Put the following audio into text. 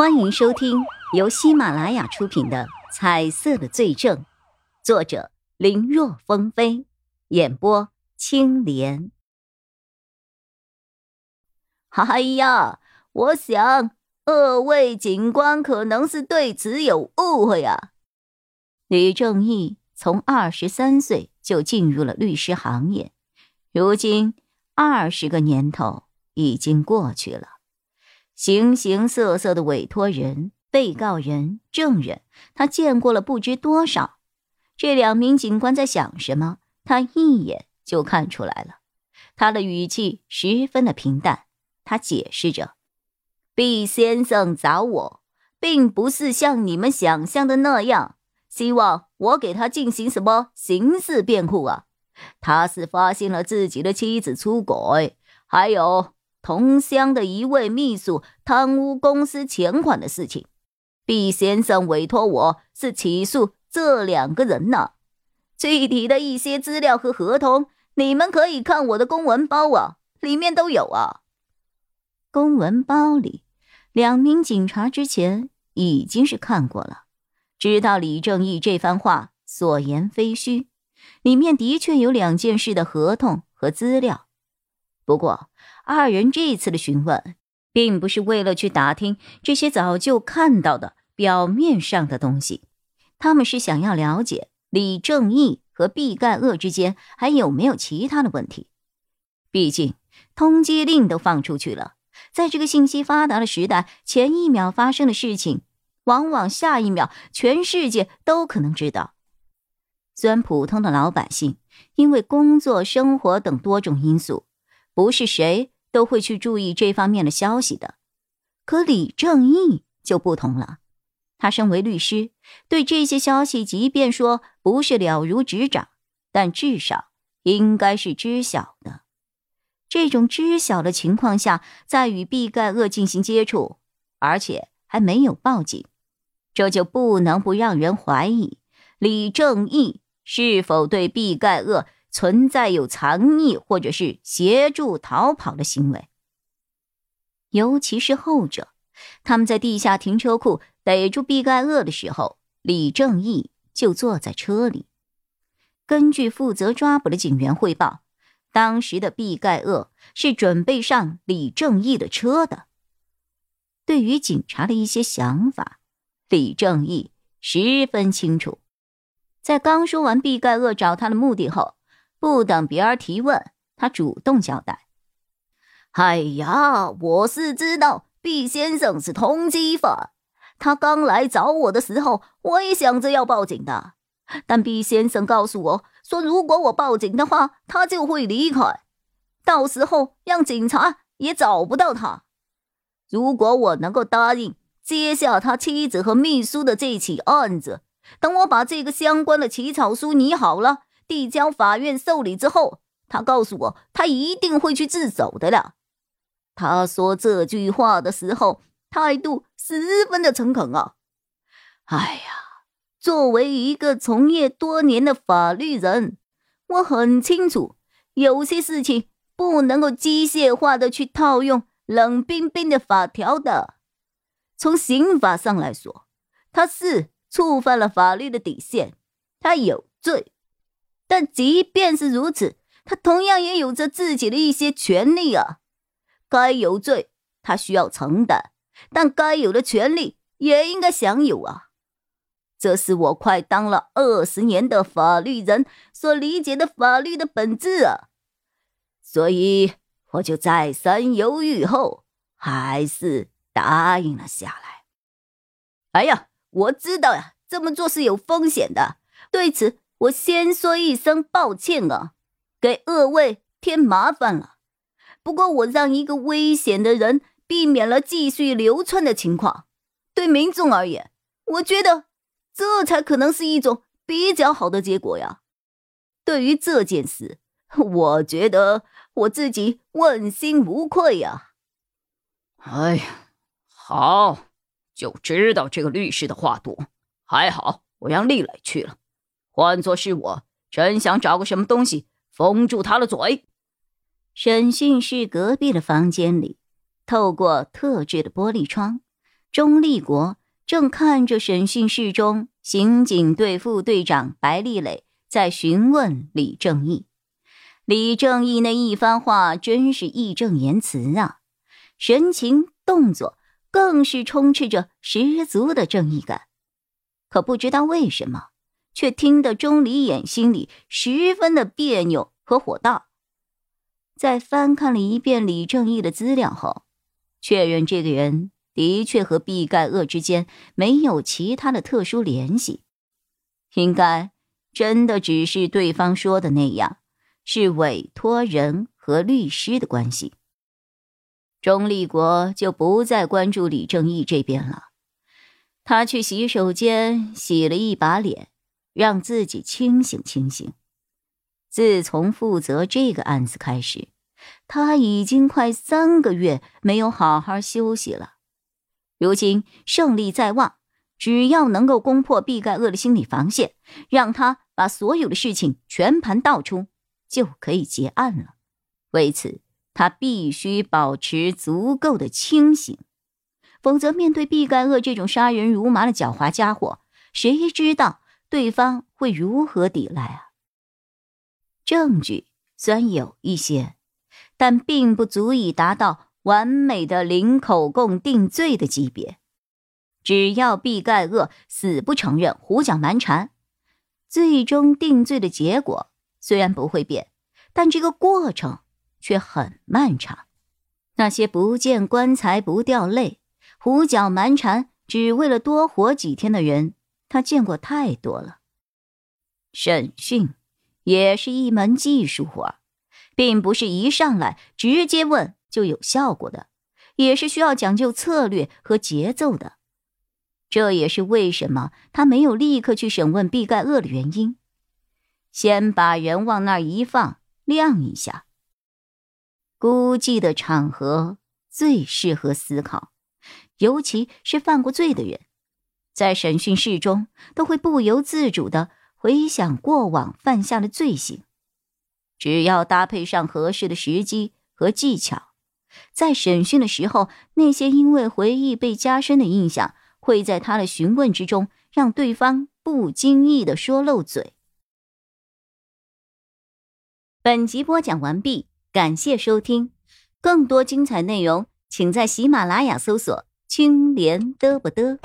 欢迎收听由喜马拉雅出品的《彩色的罪证》，作者林若风飞，演播青莲。哎呀，我想二位警官可能是对此有误会啊。吕正义从二十三岁就进入了律师行业，如今二十个年头已经过去了。形形色色的委托人、被告人、证人，他见过了不知多少。这两名警官在想什么，他一眼就看出来了。他的语气十分的平淡，他解释着：“毕先生找我，并不是像你们想象的那样，希望我给他进行什么刑事辩护啊。他是发现了自己的妻子出轨，还有……”同乡的一位秘书贪污公司钱款的事情，毕先生委托我是起诉这两个人呢。具体的一些资料和合同，你们可以看我的公文包啊，里面都有啊。公文包里，两名警察之前已经是看过了，知道李正义这番话所言非虚，里面的确有两件事的合同和资料。不过，二人这一次的询问，并不是为了去打听这些早就看到的表面上的东西，他们是想要了解李正义和毕盖厄之间还有没有其他的问题。毕竟，通缉令都放出去了，在这个信息发达的时代，前一秒发生的事情，往往下一秒全世界都可能知道。虽然普通的老百姓因为工作、生活等多种因素，不是谁。都会去注意这方面的消息的，可李正义就不同了。他身为律师，对这些消息，即便说不是了如指掌，但至少应该是知晓的。这种知晓的情况下，在与毕盖厄进行接触，而且还没有报警，这就不能不让人怀疑李正义是否对毕盖厄。存在有藏匿或者是协助逃跑的行为，尤其是后者。他们在地下停车库逮住毕盖厄的时候，李正义就坐在车里。根据负责抓捕的警员汇报，当时的毕盖厄是准备上李正义的车的。对于警察的一些想法，李正义十分清楚。在刚说完毕盖厄找他的目的后。不等别人提问，他主动交代：“哎呀，我是知道毕先生是通缉犯。他刚来找我的时候，我也想着要报警的。但毕先生告诉我说，如果我报警的话，他就会离开，到时候让警察也找不到他。如果我能够答应接下他妻子和秘书的这起案子，等我把这个相关的起草书拟好了。”递交法院受理之后，他告诉我，他一定会去自首的了。他说这句话的时候，态度十分的诚恳啊。哎呀，作为一个从业多年的法律人，我很清楚，有些事情不能够机械化的去套用冷冰冰的法条的。从刑法上来说，他是触犯了法律的底线，他有罪。但即便是如此，他同样也有着自己的一些权利啊。该有罪，他需要承担；但该有的权利也应该享有啊。这是我快当了二十年的法律人所理解的法律的本质啊。所以，我就再三犹豫后，还是答应了下来。哎呀，我知道呀，这么做是有风险的。对此。我先说一声抱歉啊，给二位添麻烦了。不过我让一个危险的人避免了继续流窜的情况，对民众而言，我觉得这才可能是一种比较好的结果呀。对于这件事，我觉得我自己问心无愧呀。哎呀，好，就知道这个律师的话多。还好我让丽蕾去了。换做是我，真想找个什么东西封住他的嘴。审讯室隔壁的房间里，透过特制的玻璃窗，钟立国正看着审讯室中刑警队副队长白立磊在询问李正义。李正义那一番话真是义正言辞啊，神情动作更是充斥着十足的正义感。可不知道为什么，却听得钟离眼心里十分的别扭和火大。在翻看了一遍李正义的资料后，确认这个人的确和毕盖厄之间没有其他的特殊联系，应该真的只是对方说的那样，是委托人和律师的关系。钟立国就不再关注李正义这边了，他去洗手间洗了一把脸，让自己清醒清醒。自从负责这个案子开始，他已经快三个月没有好好休息了。如今胜利在望，只要能够攻破毕盖厄的心理防线，让他把所有的事情全盘道出，就可以结案了。为此，他必须保持足够的清醒，否则面对毕盖厄这种杀人如麻的狡猾家伙，谁知道对方会如何抵赖啊？证据虽然有一些，但并不足以达到完美的零口供定罪的级别。只要毕盖厄死不承认、胡搅蛮缠，最终定罪的结果虽然不会变，但这个过程却很漫长。那些不见棺材不掉泪、胡搅蛮缠只为了多活几天的人，他见过太多了。审讯。也是一门技术活，并不是一上来直接问就有效果的，也是需要讲究策略和节奏的。这也是为什么他没有立刻去审问毕盖厄的原因，先把人往那儿一放，晾一下。估计的场合最适合思考，尤其是犯过罪的人，在审讯室中都会不由自主的。回想过往犯下的罪行，只要搭配上合适的时机和技巧，在审讯的时候，那些因为回忆被加深的印象，会在他的询问之中让对方不经意的说漏嘴。本集播讲完毕，感谢收听，更多精彩内容，请在喜马拉雅搜索“青莲嘚不嘚”。